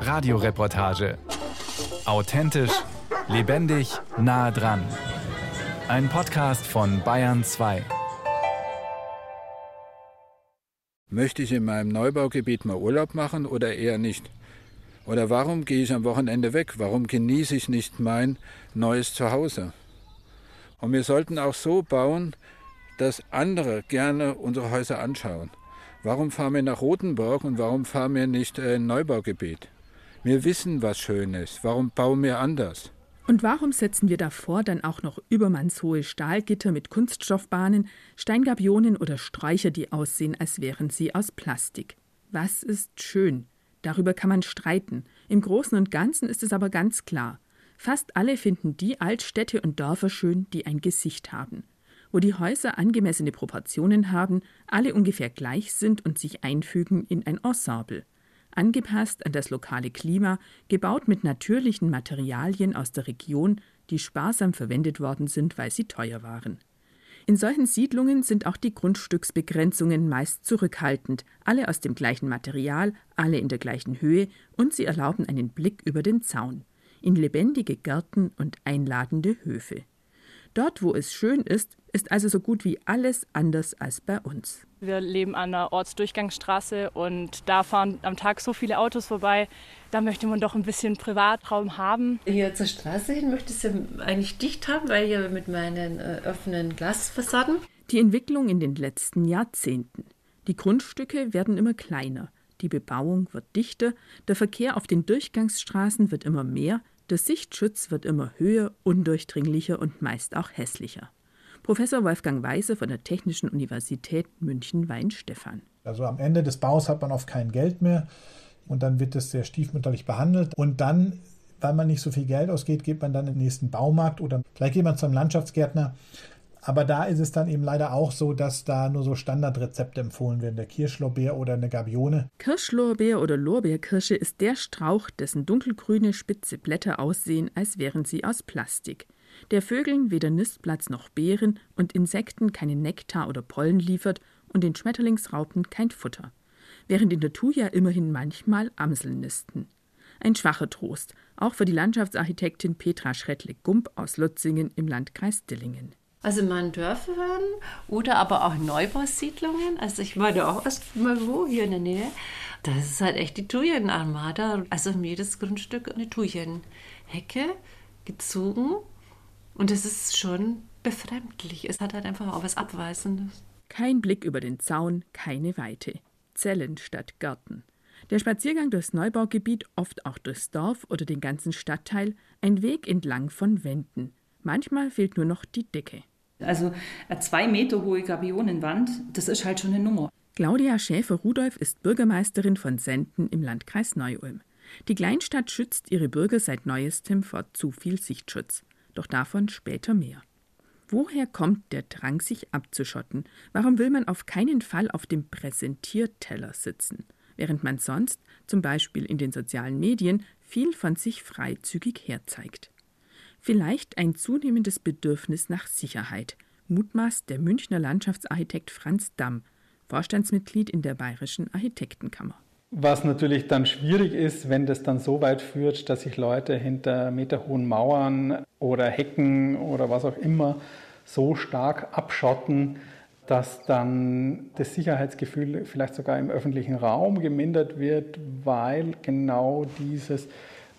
Radioreportage. Authentisch, lebendig, nah dran. Ein Podcast von Bayern 2. Möchte ich in meinem Neubaugebiet mal Urlaub machen oder eher nicht? Oder warum gehe ich am Wochenende weg? Warum genieße ich nicht mein neues Zuhause? Und wir sollten auch so bauen, dass andere gerne unsere Häuser anschauen. Warum fahren wir nach Rothenburg und warum fahren wir nicht in ein Neubaugebiet? Wir wissen, was schön ist. Warum bauen wir anders? Und warum setzen wir davor dann auch noch übermannshohe Stahlgitter mit Kunststoffbahnen, Steingabionen oder Sträucher, die aussehen, als wären sie aus Plastik? Was ist schön? Darüber kann man streiten. Im Großen und Ganzen ist es aber ganz klar. Fast alle finden die Altstädte und Dörfer schön, die ein Gesicht haben. Wo die Häuser angemessene Proportionen haben, alle ungefähr gleich sind und sich einfügen in ein Ensemble angepasst an das lokale Klima, gebaut mit natürlichen Materialien aus der Region, die sparsam verwendet worden sind, weil sie teuer waren. In solchen Siedlungen sind auch die Grundstücksbegrenzungen meist zurückhaltend, alle aus dem gleichen Material, alle in der gleichen Höhe, und sie erlauben einen Blick über den Zaun, in lebendige Gärten und einladende Höfe. Dort, wo es schön ist, ist also so gut wie alles anders als bei uns. Wir leben an einer Ortsdurchgangsstraße und da fahren am Tag so viele Autos vorbei. Da möchte man doch ein bisschen Privatraum haben. Hier zur Straße hin möchte ich es ja eigentlich dicht haben, weil hier mit meinen äh, offenen Glasfassaden. Die Entwicklung in den letzten Jahrzehnten. Die Grundstücke werden immer kleiner. Die Bebauung wird dichter, der Verkehr auf den Durchgangsstraßen wird immer mehr, der Sichtschutz wird immer höher, undurchdringlicher und meist auch hässlicher. Professor Wolfgang Weise von der Technischen Universität München-Weinstefan. Also am Ende des Baus hat man oft kein Geld mehr und dann wird es sehr stiefmütterlich behandelt und dann weil man nicht so viel Geld ausgeht, geht man dann in den nächsten Baumarkt oder vielleicht geht man zu einem Landschaftsgärtner aber da ist es dann eben leider auch so, dass da nur so Standardrezepte empfohlen werden, der Kirschlorbeer oder eine Gabione. Kirschlorbeer oder Lorbeerkirsche ist der Strauch, dessen dunkelgrüne, spitze Blätter aussehen, als wären sie aus Plastik. Der Vögeln weder Nistplatz noch Beeren und Insekten keinen Nektar oder Pollen liefert und den Schmetterlingsraupen kein Futter. Während in der Thuja immerhin manchmal Amseln nisten. Ein schwacher Trost, auch für die Landschaftsarchitektin Petra Schrettle-Gump aus Lutzingen im Landkreis Dillingen. Also meinen Dörfern oder aber auch Neubausiedlungen. Also ich war da auch erst mal wo, hier in der Nähe. Das ist halt echt die Thujenarmada. Also um jedes Grundstück eine Thujenhecke gezogen. Und es ist schon befremdlich. Es hat halt einfach auch was Abweisendes. Kein Blick über den Zaun, keine Weite. Zellen statt Gärten. Der Spaziergang durchs Neubaugebiet, oft auch durchs Dorf oder den ganzen Stadtteil, ein Weg entlang von Wänden. Manchmal fehlt nur noch die Decke. Also eine zwei Meter hohe Gabionenwand, das ist halt schon eine Nummer. Claudia Schäfer-Rudolph ist Bürgermeisterin von Senden im Landkreis Neu-Ulm. Die Kleinstadt schützt ihre Bürger seit neuestem vor zu viel Sichtschutz. Doch davon später mehr. Woher kommt der Drang, sich abzuschotten? Warum will man auf keinen Fall auf dem Präsentierteller sitzen, während man sonst, zum Beispiel in den sozialen Medien, viel von sich freizügig herzeigt? Vielleicht ein zunehmendes Bedürfnis nach Sicherheit, mutmaßt der Münchner Landschaftsarchitekt Franz Damm, Vorstandsmitglied in der Bayerischen Architektenkammer. Was natürlich dann schwierig ist, wenn das dann so weit führt, dass sich Leute hinter meterhohen Mauern oder Hecken oder was auch immer so stark abschotten, dass dann das Sicherheitsgefühl vielleicht sogar im öffentlichen Raum gemindert wird, weil genau dieses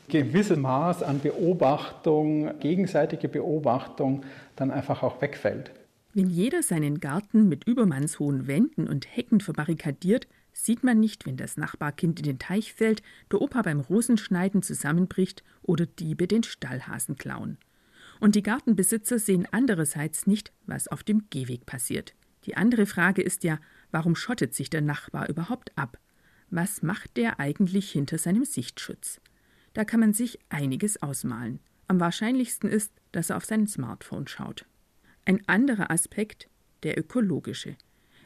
gewisse Maß an Beobachtung, gegenseitige Beobachtung dann einfach auch wegfällt. Wenn jeder seinen Garten mit übermannshohen Wänden und Hecken verbarrikadiert, sieht man nicht, wenn das Nachbarkind in den Teich fällt, der Opa beim Rosenschneiden zusammenbricht oder Diebe den Stallhasen klauen. Und die Gartenbesitzer sehen andererseits nicht, was auf dem Gehweg passiert. Die andere Frage ist ja, warum schottet sich der Nachbar überhaupt ab? Was macht der eigentlich hinter seinem Sichtschutz? Da kann man sich einiges ausmalen. Am wahrscheinlichsten ist, dass er auf sein Smartphone schaut. Ein anderer Aspekt, der ökologische.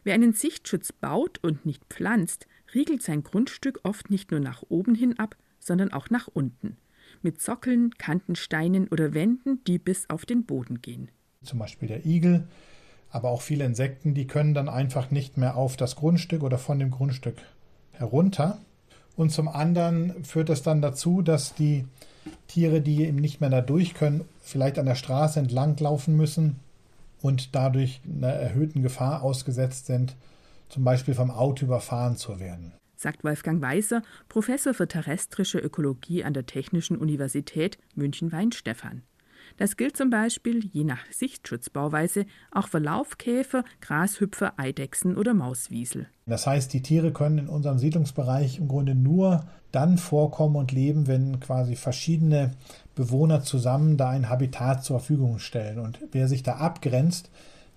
Wer einen Sichtschutz baut und nicht pflanzt, riegelt sein Grundstück oft nicht nur nach oben hin ab, sondern auch nach unten. Mit Sockeln, Kantensteinen oder Wänden, die bis auf den Boden gehen. Zum Beispiel der Igel, aber auch viele Insekten, die können dann einfach nicht mehr auf das Grundstück oder von dem Grundstück herunter. Und zum anderen führt es dann dazu, dass die Tiere, die eben nicht mehr da durch können, vielleicht an der Straße entlang laufen müssen und dadurch einer erhöhten Gefahr ausgesetzt sind, zum Beispiel vom Auto überfahren zu werden. Sagt Wolfgang Weißer, Professor für terrestrische Ökologie an der Technischen Universität München-Weinstefan. Das gilt zum Beispiel, je nach Sichtschutzbauweise, auch für Laufkäfer, Grashüpfer, Eidechsen oder Mauswiesel. Das heißt, die Tiere können in unserem Siedlungsbereich im Grunde nur dann vorkommen und leben, wenn quasi verschiedene Bewohner zusammen da ein Habitat zur Verfügung stellen. Und wer sich da abgrenzt,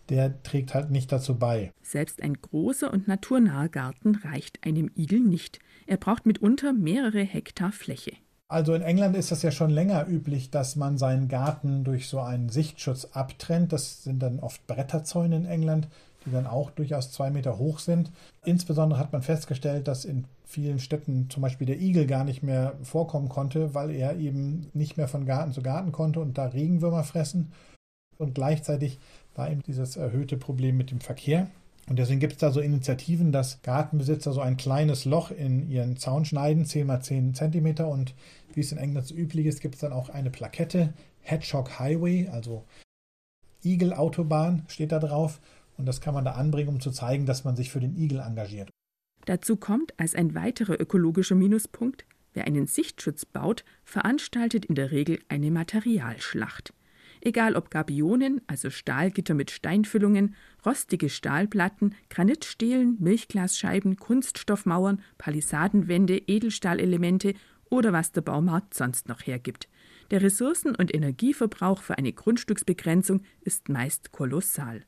der trägt halt nicht dazu bei. Selbst ein großer und naturnaher Garten reicht einem Igel nicht. Er braucht mitunter mehrere Hektar Fläche. Also in England ist das ja schon länger üblich, dass man seinen Garten durch so einen Sichtschutz abtrennt. Das sind dann oft Bretterzäune in England, die dann auch durchaus zwei Meter hoch sind. Insbesondere hat man festgestellt, dass in vielen Städten zum Beispiel der Igel gar nicht mehr vorkommen konnte, weil er eben nicht mehr von Garten zu Garten konnte und da Regenwürmer fressen. Und gleichzeitig war eben dieses erhöhte Problem mit dem Verkehr. Und deswegen gibt es da so Initiativen, dass Gartenbesitzer so ein kleines Loch in ihren Zaun schneiden, 10 mal 10 Zentimeter. Und wie es in England so üblich ist, gibt es dann auch eine Plakette, Hedgehog Highway, also Igel-Autobahn steht da drauf. Und das kann man da anbringen, um zu zeigen, dass man sich für den Igel engagiert. Dazu kommt als ein weiterer ökologischer Minuspunkt, wer einen Sichtschutz baut, veranstaltet in der Regel eine Materialschlacht. Egal ob Gabionen, also Stahlgitter mit Steinfüllungen, rostige Stahlplatten, Granitstelen, Milchglasscheiben, Kunststoffmauern, Palisadenwände, Edelstahlelemente oder was der Baumarkt sonst noch hergibt. Der Ressourcen- und Energieverbrauch für eine Grundstücksbegrenzung ist meist kolossal.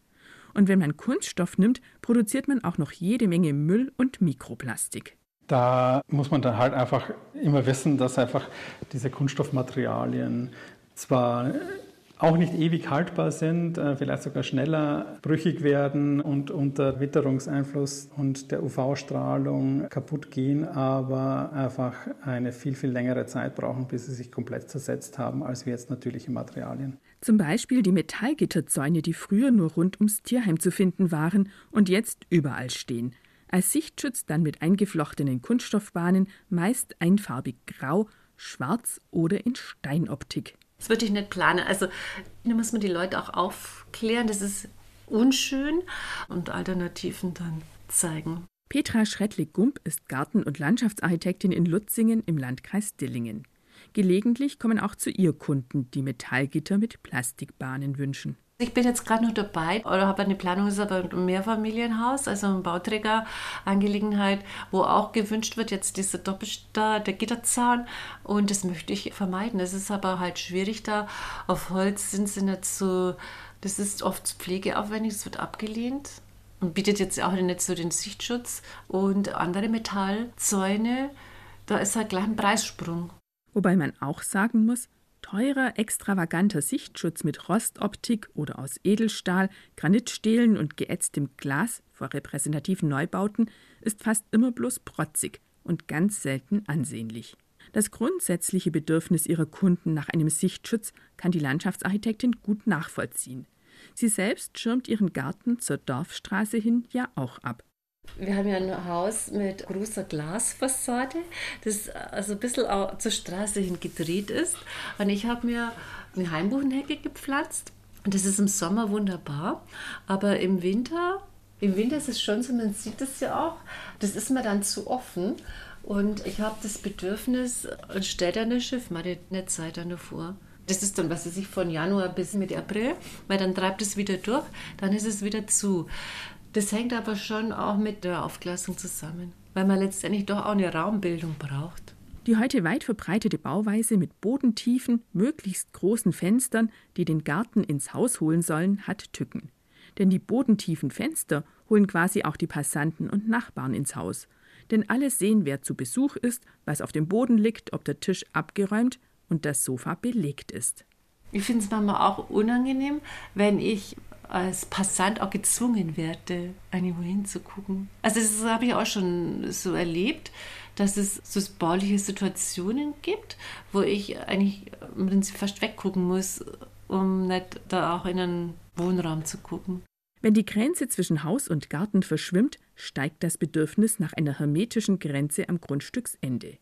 Und wenn man Kunststoff nimmt, produziert man auch noch jede Menge Müll und Mikroplastik. Da muss man dann halt einfach immer wissen, dass einfach diese Kunststoffmaterialien zwar auch nicht ewig haltbar sind, äh, vielleicht sogar schneller brüchig werden und unter Witterungseinfluss und der UV-Strahlung kaputt gehen, aber einfach eine viel, viel längere Zeit brauchen, bis sie sich komplett zersetzt haben, als wir jetzt natürliche Materialien. Zum Beispiel die Metallgitterzäune, die früher nur rund ums Tierheim zu finden waren und jetzt überall stehen. Als Sichtschutz dann mit eingeflochtenen Kunststoffbahnen, meist einfarbig grau, schwarz oder in Steinoptik. Das würde ich nicht planen. Also da muss man die Leute auch aufklären, das ist unschön und Alternativen dann zeigen. Petra Schrettlik-Gump ist Garten- und Landschaftsarchitektin in Lutzingen im Landkreis Dillingen. Gelegentlich kommen auch zu ihr Kunden, die Metallgitter mit Plastikbahnen wünschen. Ich bin jetzt gerade noch dabei oder habe eine Planung, ist aber ein Mehrfamilienhaus, also eine Bauträgerangelegenheit, wo auch gewünscht wird, jetzt dieser Doppelstar, der Gitterzaun. Und das möchte ich vermeiden. Es ist aber halt schwierig da. Auf Holz sind sie nicht so, das ist oft pflegeaufwendig, es wird abgelehnt und bietet jetzt auch nicht so den Sichtschutz. Und andere Metallzäune, da ist halt gleich ein Preissprung. Wobei man auch sagen muss, Teurer, extravaganter Sichtschutz mit Rostoptik oder aus Edelstahl, Granitstählen und geätztem Glas vor repräsentativen Neubauten ist fast immer bloß protzig und ganz selten ansehnlich. Das grundsätzliche Bedürfnis ihrer Kunden nach einem Sichtschutz kann die Landschaftsarchitektin gut nachvollziehen. Sie selbst schirmt ihren Garten zur Dorfstraße hin ja auch ab. Wir haben ja ein Haus mit großer Glasfassade, das also ein bisschen auch zur Straße hin gedreht ist. Und ich habe mir eine Heimbuchenhecke gepflanzt. Und das ist im Sommer wunderbar. Aber im Winter, im Winter ist es schon so, man sieht das ja auch, das ist mir dann zu offen. Und ich habe das Bedürfnis, dann das Schiff mal eine Zeit dann davor. Das ist dann, was weiß ich, von Januar bis Mitte April, weil dann treibt es wieder durch, dann ist es wieder zu. Das hängt aber schon auch mit der Aufglasung zusammen, weil man letztendlich doch auch eine Raumbildung braucht. Die heute weit verbreitete Bauweise mit bodentiefen, möglichst großen Fenstern, die den Garten ins Haus holen sollen, hat Tücken. Denn die bodentiefen Fenster holen quasi auch die Passanten und Nachbarn ins Haus. Denn alle sehen, wer zu Besuch ist, was auf dem Boden liegt, ob der Tisch abgeräumt und das Sofa belegt ist. Ich finde es manchmal auch unangenehm, wenn ich als Passant auch gezwungen werde, irgendwo hinzugucken. Also das habe ich auch schon so erlebt, dass es so bauliche Situationen gibt, wo ich eigentlich im Prinzip fast weggucken muss, um nicht da auch in einen Wohnraum zu gucken. Wenn die Grenze zwischen Haus und Garten verschwimmt, steigt das Bedürfnis nach einer hermetischen Grenze am Grundstücksende.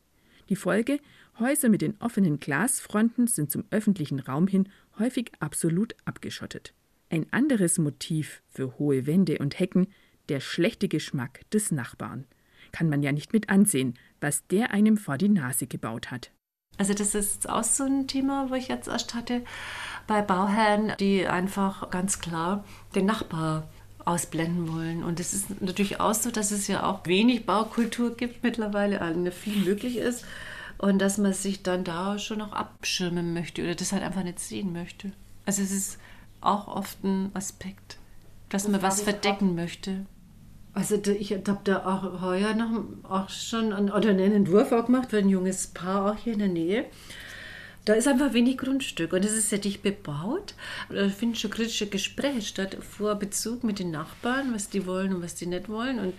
Die Folge: Häuser mit den offenen Glasfronten sind zum öffentlichen Raum hin häufig absolut abgeschottet. Ein anderes Motiv für hohe Wände und Hecken der schlechte Geschmack des Nachbarn. Kann man ja nicht mit ansehen, was der einem vor die Nase gebaut hat. Also das ist auch so ein Thema, wo ich jetzt erst hatte, bei Bauherren, die einfach ganz klar den Nachbar ausblenden wollen. Und es ist natürlich auch so, dass es ja auch wenig Baukultur gibt mittlerweile, also viel möglich ist. Und dass man sich dann da schon auch abschirmen möchte oder das halt einfach nicht sehen möchte. Also es ist auch oft ein Aspekt, dass das man was verdecken möchte. Also ich habe da auch heuer noch auch schon einen, oder einen Entwurf auch gemacht für ein junges Paar auch hier in der Nähe. Da ist einfach wenig Grundstück und es ist sehr dicht bebaut. Da finden schon kritische Gespräche statt vor Bezug mit den Nachbarn, was die wollen und was die nicht wollen. Und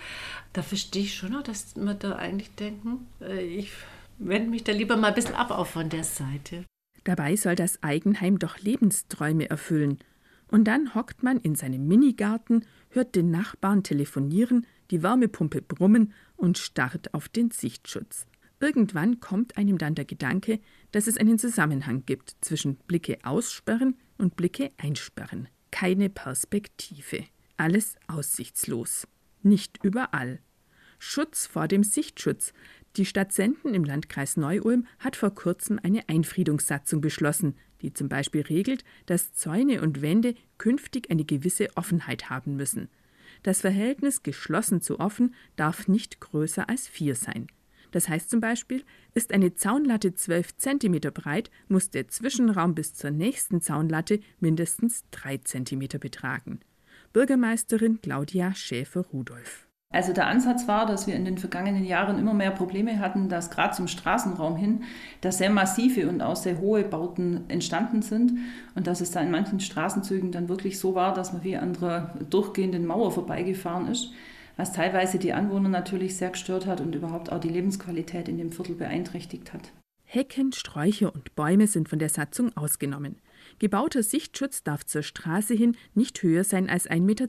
da verstehe ich schon noch, dass man da eigentlich denken, äh, ich wende mich da lieber mal ein bisschen ab auch von der Seite. Dabei soll das Eigenheim doch Lebensträume erfüllen. Und dann hockt man in seinem Minigarten, hört den Nachbarn telefonieren, die Wärmepumpe brummen und starrt auf den Sichtschutz. Irgendwann kommt einem dann der Gedanke, dass es einen Zusammenhang gibt zwischen Blicke aussperren und Blicke einsperren. Keine Perspektive. Alles aussichtslos. Nicht überall. Schutz vor dem Sichtschutz. Die Stadt Senden im Landkreis Neu-Ulm hat vor kurzem eine Einfriedungssatzung beschlossen, die zum Beispiel regelt, dass Zäune und Wände künftig eine gewisse Offenheit haben müssen. Das Verhältnis geschlossen zu offen darf nicht größer als vier sein. Das heißt zum Beispiel, ist eine Zaunlatte 12 cm breit, muss der Zwischenraum bis zur nächsten Zaunlatte mindestens 3 cm betragen. Bürgermeisterin Claudia Schäfer-Rudolph. Also der Ansatz war, dass wir in den vergangenen Jahren immer mehr Probleme hatten, dass gerade zum Straßenraum hin, da sehr massive und auch sehr hohe Bauten entstanden sind und dass es da in manchen Straßenzügen dann wirklich so war, dass man wie an einer durchgehenden Mauer vorbeigefahren ist was teilweise die Anwohner natürlich sehr gestört hat und überhaupt auch die Lebensqualität in dem Viertel beeinträchtigt hat. Hecken, Sträucher und Bäume sind von der Satzung ausgenommen. Gebauter Sichtschutz darf zur Straße hin nicht höher sein als 1,20 Meter,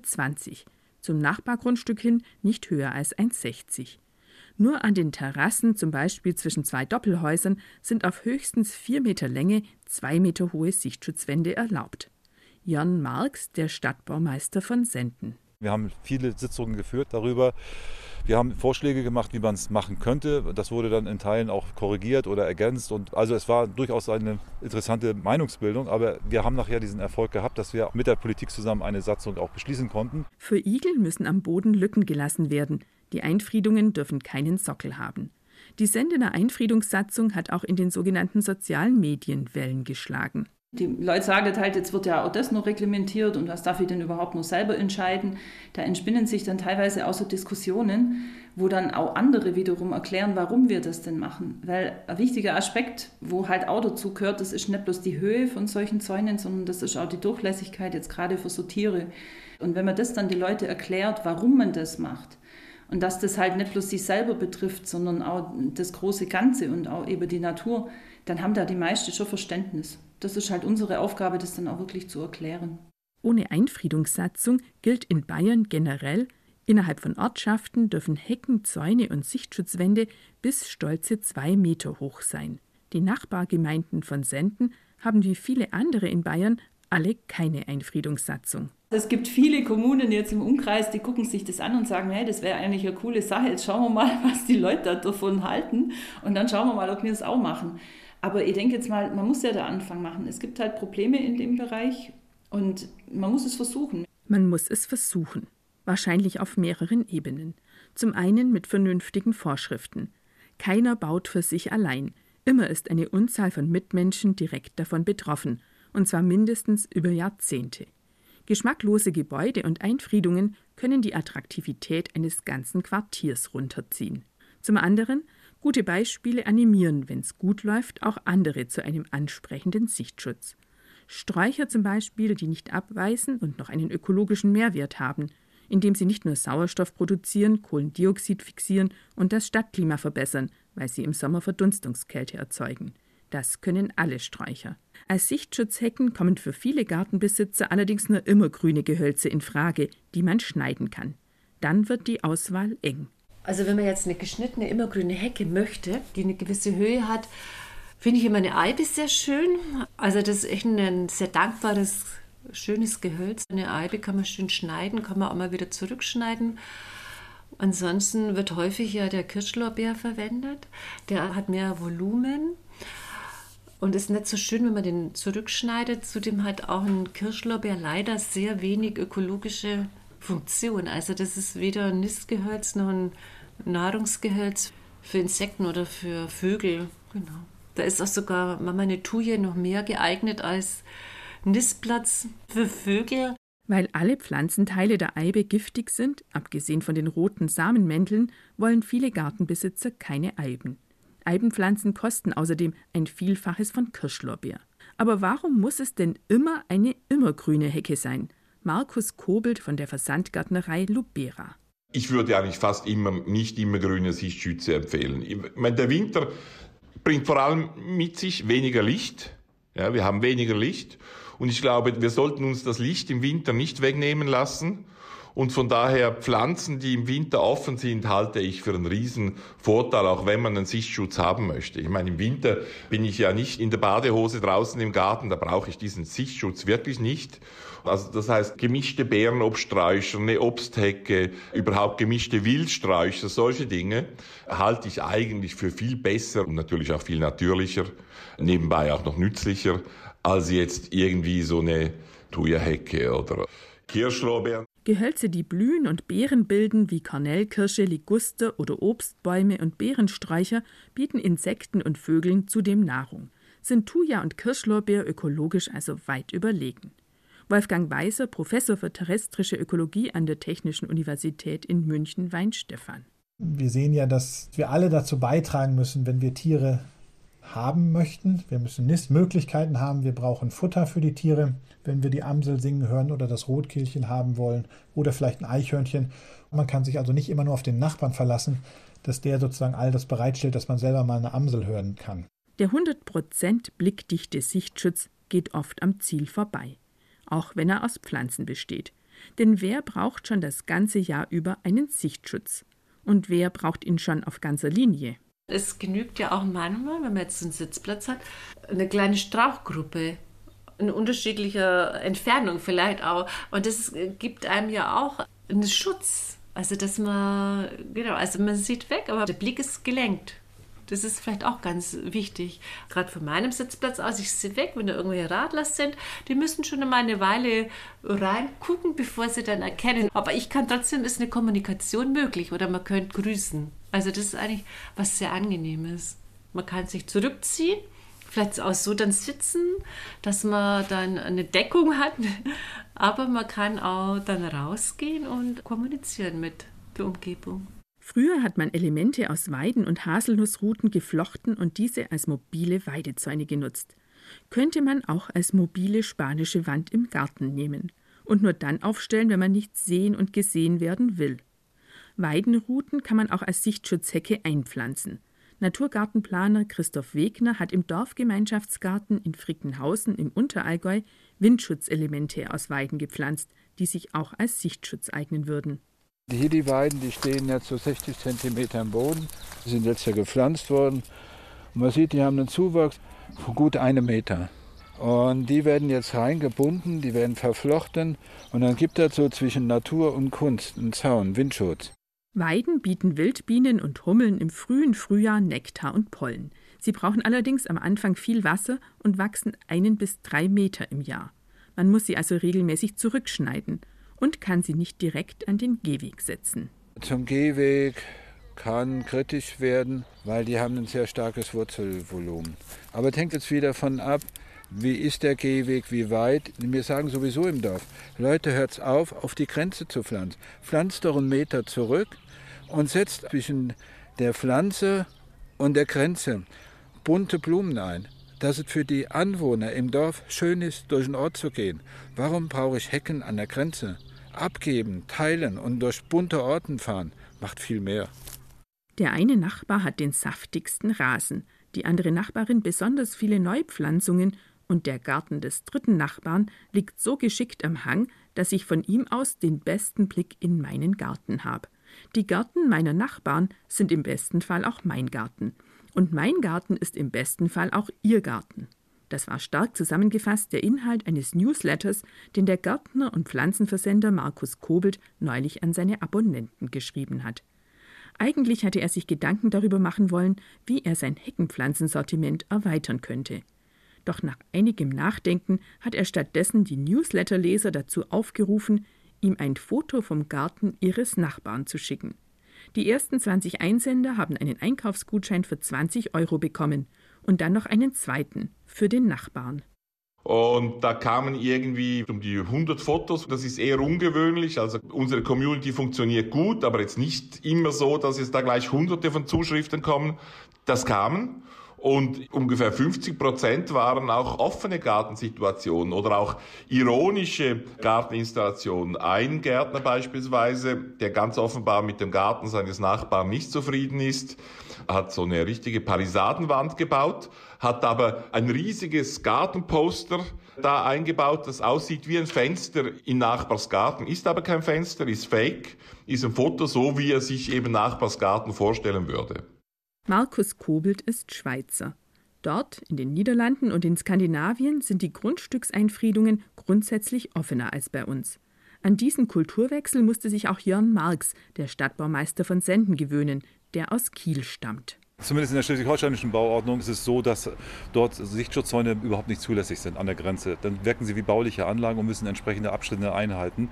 zum Nachbargrundstück hin nicht höher als 1,60 Nur an den Terrassen, zum Beispiel zwischen zwei Doppelhäusern, sind auf höchstens 4 Meter Länge zwei Meter hohe Sichtschutzwände erlaubt. Jan Marx, der Stadtbaumeister von Senden. Wir haben viele Sitzungen geführt darüber. Wir haben Vorschläge gemacht, wie man es machen könnte. Das wurde dann in Teilen auch korrigiert oder ergänzt. Und also es war durchaus eine interessante Meinungsbildung. Aber wir haben nachher diesen Erfolg gehabt, dass wir mit der Politik zusammen eine Satzung auch beschließen konnten. Für Igel müssen am Boden Lücken gelassen werden. Die Einfriedungen dürfen keinen Sockel haben. Die Sendener Einfriedungssatzung hat auch in den sogenannten sozialen Medien Wellen geschlagen. Die Leute sagen halt, jetzt wird ja auch das noch reglementiert und was darf ich denn überhaupt noch selber entscheiden? Da entspinnen sich dann teilweise auch so Diskussionen, wo dann auch andere wiederum erklären, warum wir das denn machen. Weil ein wichtiger Aspekt, wo halt auch dazu gehört, das ist nicht bloß die Höhe von solchen Zäunen, sondern das ist auch die Durchlässigkeit, jetzt gerade für so Tiere. Und wenn man das dann die Leute erklärt, warum man das macht, und dass das halt nicht bloß sich selber betrifft, sondern auch das große Ganze und auch eben die Natur, dann haben da die meisten schon Verständnis das ist halt unsere Aufgabe, das dann auch wirklich zu erklären. Ohne Einfriedungssatzung gilt in Bayern generell, innerhalb von Ortschaften dürfen Hecken, Zäune und Sichtschutzwände bis stolze zwei Meter hoch sein. Die Nachbargemeinden von Senden haben wie viele andere in Bayern alle keine Einfriedungssatzung. Es gibt viele Kommunen jetzt im Umkreis, die gucken sich das an und sagen, hey, das wäre eigentlich eine coole Sache, jetzt schauen wir mal, was die Leute davon halten und dann schauen wir mal, ob wir es auch machen. Aber ich denke jetzt mal, man muss ja den Anfang machen. Es gibt halt Probleme in dem Bereich und man muss es versuchen. Man muss es versuchen. Wahrscheinlich auf mehreren Ebenen. Zum einen mit vernünftigen Vorschriften. Keiner baut für sich allein. Immer ist eine Unzahl von Mitmenschen direkt davon betroffen, und zwar mindestens über Jahrzehnte. Geschmacklose Gebäude und Einfriedungen können die Attraktivität eines ganzen Quartiers runterziehen. Zum anderen Gute Beispiele animieren, wenn es gut läuft, auch andere zu einem ansprechenden Sichtschutz. Sträucher zum Beispiel, die nicht abweisen und noch einen ökologischen Mehrwert haben, indem sie nicht nur Sauerstoff produzieren, Kohlendioxid fixieren und das Stadtklima verbessern, weil sie im Sommer Verdunstungskälte erzeugen. Das können alle Sträucher. Als Sichtschutzhecken kommen für viele Gartenbesitzer allerdings nur immergrüne Gehölze in Frage, die man schneiden kann. Dann wird die Auswahl eng. Also wenn man jetzt eine geschnittene immergrüne Hecke möchte, die eine gewisse Höhe hat, finde ich immer eine Eibe sehr schön. Also das ist echt ein sehr dankbares, schönes Gehölz. Eine Eibe kann man schön schneiden, kann man auch mal wieder zurückschneiden. Ansonsten wird häufig ja der Kirschlorbeer verwendet. Der hat mehr Volumen und ist nicht so schön, wenn man den zurückschneidet. Zudem hat auch ein Kirschlorbeer leider sehr wenig ökologische Funktion. Also das ist weder ein Nistgehölz noch ein Nahrungsgehölz für Insekten oder für Vögel. Genau. Da ist auch sogar meine Tuje noch mehr geeignet als Nistplatz für Vögel. Weil alle Pflanzenteile der Eibe giftig sind, abgesehen von den roten Samenmänteln, wollen viele Gartenbesitzer keine Eiben. Eibenpflanzen kosten außerdem ein Vielfaches von Kirschlorbeer. Aber warum muss es denn immer eine immergrüne Hecke sein? Markus Kobelt von der Versandgärtnerei Lubera. Ich würde eigentlich fast immer nicht immer grüne Sichtschütze empfehlen. Ich meine, der Winter bringt vor allem mit sich weniger Licht. Ja, wir haben weniger Licht. Und ich glaube, wir sollten uns das Licht im Winter nicht wegnehmen lassen. Und von daher Pflanzen, die im Winter offen sind, halte ich für einen riesen Vorteil, auch wenn man einen Sichtschutz haben möchte. Ich meine, im Winter bin ich ja nicht in der Badehose draußen im Garten, da brauche ich diesen Sichtschutz wirklich nicht. Also das heißt, gemischte Beerenobststräucher, eine Obsthecke, überhaupt gemischte Wildsträucher, solche Dinge halte ich eigentlich für viel besser und natürlich auch viel natürlicher, nebenbei auch noch nützlicher, als jetzt irgendwie so eine Thuja-Hecke oder Kirschlorbeeren. Gehölze, die blühen und Beeren bilden, wie Kornellkirsche, Liguster oder Obstbäume und Beerensträucher, bieten Insekten und Vögeln zudem Nahrung. Sind Thuja und Kirschlorbeer ökologisch also weit überlegen. Wolfgang Weiser, Professor für terrestrische Ökologie an der Technischen Universität in München, Weinstefan. Wir sehen ja, dass wir alle dazu beitragen müssen, wenn wir Tiere haben möchten. Wir müssen Nistmöglichkeiten haben, wir brauchen Futter für die Tiere, wenn wir die Amsel singen hören oder das Rotkehlchen haben wollen oder vielleicht ein Eichhörnchen. Man kann sich also nicht immer nur auf den Nachbarn verlassen, dass der sozusagen all das bereitstellt, dass man selber mal eine Amsel hören kann. Der 100% blickdichte Sichtschutz geht oft am Ziel vorbei, auch wenn er aus Pflanzen besteht. Denn wer braucht schon das ganze Jahr über einen Sichtschutz? Und wer braucht ihn schon auf ganzer Linie? Es genügt ja auch manchmal, wenn man jetzt einen Sitzplatz hat, eine kleine Strauchgruppe in unterschiedlicher Entfernung vielleicht auch. Und das gibt einem ja auch einen Schutz. Also, dass man, genau, also man sieht weg, aber der Blick ist gelenkt. Das ist vielleicht auch ganz wichtig. Gerade von meinem Sitzplatz aus, ich sehe weg, wenn da irgendwelche Radler sind, die müssen schon mal eine Weile reingucken, bevor sie dann erkennen. Aber ich kann trotzdem, ist eine Kommunikation möglich oder man könnte grüßen. Also das ist eigentlich was sehr angenehmes. Man kann sich zurückziehen, vielleicht auch so dann sitzen, dass man dann eine Deckung hat, aber man kann auch dann rausgehen und kommunizieren mit der Umgebung. Früher hat man Elemente aus Weiden- und Haselnussruten geflochten und diese als mobile Weidezäune genutzt. Könnte man auch als mobile spanische Wand im Garten nehmen und nur dann aufstellen, wenn man nicht sehen und gesehen werden will. Weidenruten kann man auch als Sichtschutzhecke einpflanzen. Naturgartenplaner Christoph Wegner hat im Dorfgemeinschaftsgarten in Frickenhausen im Unterallgäu Windschutzelemente aus Weiden gepflanzt, die sich auch als Sichtschutz eignen würden. Hier die Weiden, die stehen jetzt so 60 cm im Boden, die sind jetzt ja gepflanzt worden. Und man sieht, die haben einen Zuwachs von gut einem Meter. Und die werden jetzt reingebunden, die werden verflochten und dann gibt es so zwischen Natur und Kunst einen Zaun, Windschutz. Weiden bieten Wildbienen und Hummeln im frühen Frühjahr Nektar und Pollen. Sie brauchen allerdings am Anfang viel Wasser und wachsen einen bis drei Meter im Jahr. Man muss sie also regelmäßig zurückschneiden und kann sie nicht direkt an den Gehweg setzen. Zum Gehweg kann kritisch werden, weil die haben ein sehr starkes Wurzelvolumen. Aber es hängt jetzt wieder davon ab, wie ist der Gehweg, wie weit. Wir sagen sowieso im Dorf, Leute, hört's auf, auf die Grenze zu pflanzen. Pflanzt doch einen Meter zurück und setzt zwischen der Pflanze und der Grenze bunte Blumen ein dass es für die Anwohner im Dorf schön ist, durch den Ort zu gehen. Warum brauche ich Hecken an der Grenze? Abgeben, teilen und durch bunte Orten fahren macht viel mehr. Der eine Nachbar hat den saftigsten Rasen, die andere Nachbarin besonders viele Neupflanzungen und der Garten des dritten Nachbarn liegt so geschickt am Hang, dass ich von ihm aus den besten Blick in meinen Garten habe. Die Gärten meiner Nachbarn sind im besten Fall auch mein Garten. Und mein Garten ist im besten Fall auch ihr Garten. Das war stark zusammengefasst der Inhalt eines Newsletters, den der Gärtner und Pflanzenversender Markus Kobelt neulich an seine Abonnenten geschrieben hat. Eigentlich hatte er sich Gedanken darüber machen wollen, wie er sein Heckenpflanzensortiment erweitern könnte. Doch nach einigem Nachdenken hat er stattdessen die Newsletterleser dazu aufgerufen, ihm ein Foto vom Garten ihres Nachbarn zu schicken. Die ersten 20 Einsender haben einen Einkaufsgutschein für 20 Euro bekommen und dann noch einen zweiten für den Nachbarn. Und da kamen irgendwie um die 100 Fotos. Das ist eher ungewöhnlich. Also unsere Community funktioniert gut, aber jetzt nicht immer so, dass es da gleich hunderte von Zuschriften kommen. Das kamen. Und ungefähr 50 Prozent waren auch offene Gartensituationen oder auch ironische Garteninstallationen. Ein Gärtner beispielsweise, der ganz offenbar mit dem Garten seines Nachbarn nicht zufrieden ist, hat so eine richtige Palisadenwand gebaut, hat aber ein riesiges Gartenposter da eingebaut, das aussieht wie ein Fenster in Nachbarsgarten, ist aber kein Fenster, ist fake, ist ein Foto so, wie er sich eben Nachbarsgarten vorstellen würde. Markus Kobelt ist Schweizer. Dort, in den Niederlanden und in Skandinavien, sind die Grundstückseinfriedungen grundsätzlich offener als bei uns. An diesen Kulturwechsel musste sich auch Jörn Marx, der Stadtbaumeister von Senden, gewöhnen, der aus Kiel stammt. Zumindest in der schleswig-holsteinischen Bauordnung ist es so, dass dort Sichtschutzzäune überhaupt nicht zulässig sind an der Grenze. Dann wirken sie wie bauliche Anlagen und müssen entsprechende Abstände einhalten.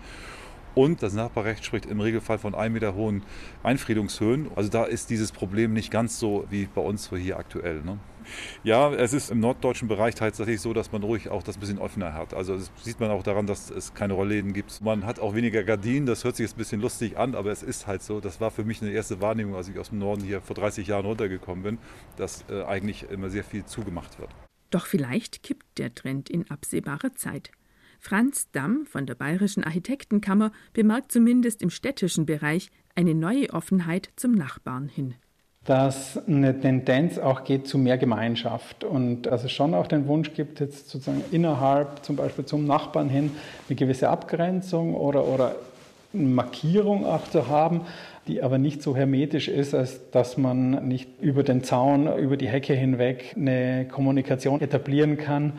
Und das Nachbarrecht spricht im Regelfall von einem Meter hohen Einfriedungshöhen. Also da ist dieses Problem nicht ganz so wie bei uns hier aktuell. Ne? Ja, es ist im norddeutschen Bereich tatsächlich so, dass man ruhig auch das ein bisschen offener hat. Also das sieht man auch daran, dass es keine Rollläden gibt. Man hat auch weniger Gardinen, das hört sich jetzt ein bisschen lustig an, aber es ist halt so. Das war für mich eine erste Wahrnehmung, als ich aus dem Norden hier vor 30 Jahren runtergekommen bin, dass äh, eigentlich immer sehr viel zugemacht wird. Doch vielleicht kippt der Trend in absehbarer Zeit. Franz Damm von der Bayerischen Architektenkammer bemerkt zumindest im städtischen Bereich eine neue Offenheit zum Nachbarn hin. Dass eine Tendenz auch geht zu mehr Gemeinschaft und also schon auch den Wunsch gibt, jetzt sozusagen innerhalb zum Beispiel zum Nachbarn hin eine gewisse Abgrenzung oder, oder eine Markierung auch zu haben, die aber nicht so hermetisch ist, als dass man nicht über den Zaun, über die Hecke hinweg eine Kommunikation etablieren kann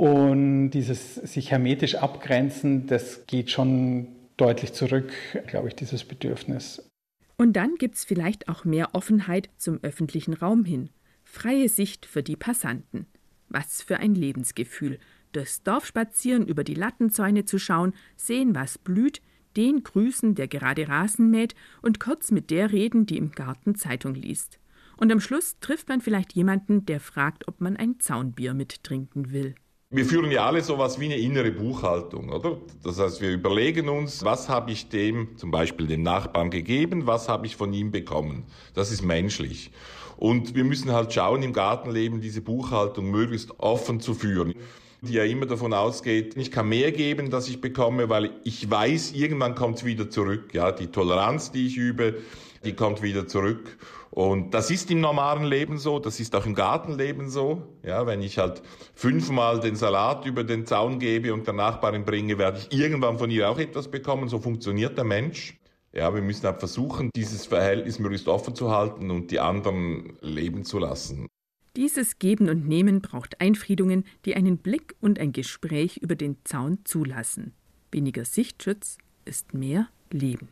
und dieses sich hermetisch abgrenzen, das geht schon deutlich zurück, glaube ich, dieses Bedürfnis. Und dann gibt es vielleicht auch mehr Offenheit zum öffentlichen Raum hin. Freie Sicht für die Passanten. Was für ein Lebensgefühl. Durchs Dorf spazieren, über die Lattenzäune zu schauen, sehen, was blüht, den grüßen, der gerade Rasen mäht und kurz mit der reden, die im Garten Zeitung liest. Und am Schluss trifft man vielleicht jemanden, der fragt, ob man ein Zaunbier mittrinken will. Wir führen ja alle sowas wie eine innere Buchhaltung, oder? Das heißt, wir überlegen uns, was habe ich dem, zum Beispiel dem Nachbarn gegeben, was habe ich von ihm bekommen. Das ist menschlich. Und wir müssen halt schauen, im Gartenleben diese Buchhaltung möglichst offen zu führen die ja immer davon ausgeht, ich kann mehr geben, das ich bekomme, weil ich weiß, irgendwann kommt es wieder zurück. Ja, die Toleranz, die ich übe, die kommt wieder zurück. Und das ist im normalen Leben so, das ist auch im Gartenleben so. Ja, wenn ich halt fünfmal den Salat über den Zaun gebe und der Nachbarin bringe, werde ich irgendwann von ihr auch etwas bekommen. So funktioniert der Mensch. Ja, wir müssen halt versuchen, dieses Verhältnis möglichst offen zu halten und die anderen leben zu lassen. Dieses Geben und Nehmen braucht Einfriedungen, die einen Blick und ein Gespräch über den Zaun zulassen. Weniger Sichtschutz ist mehr Leben.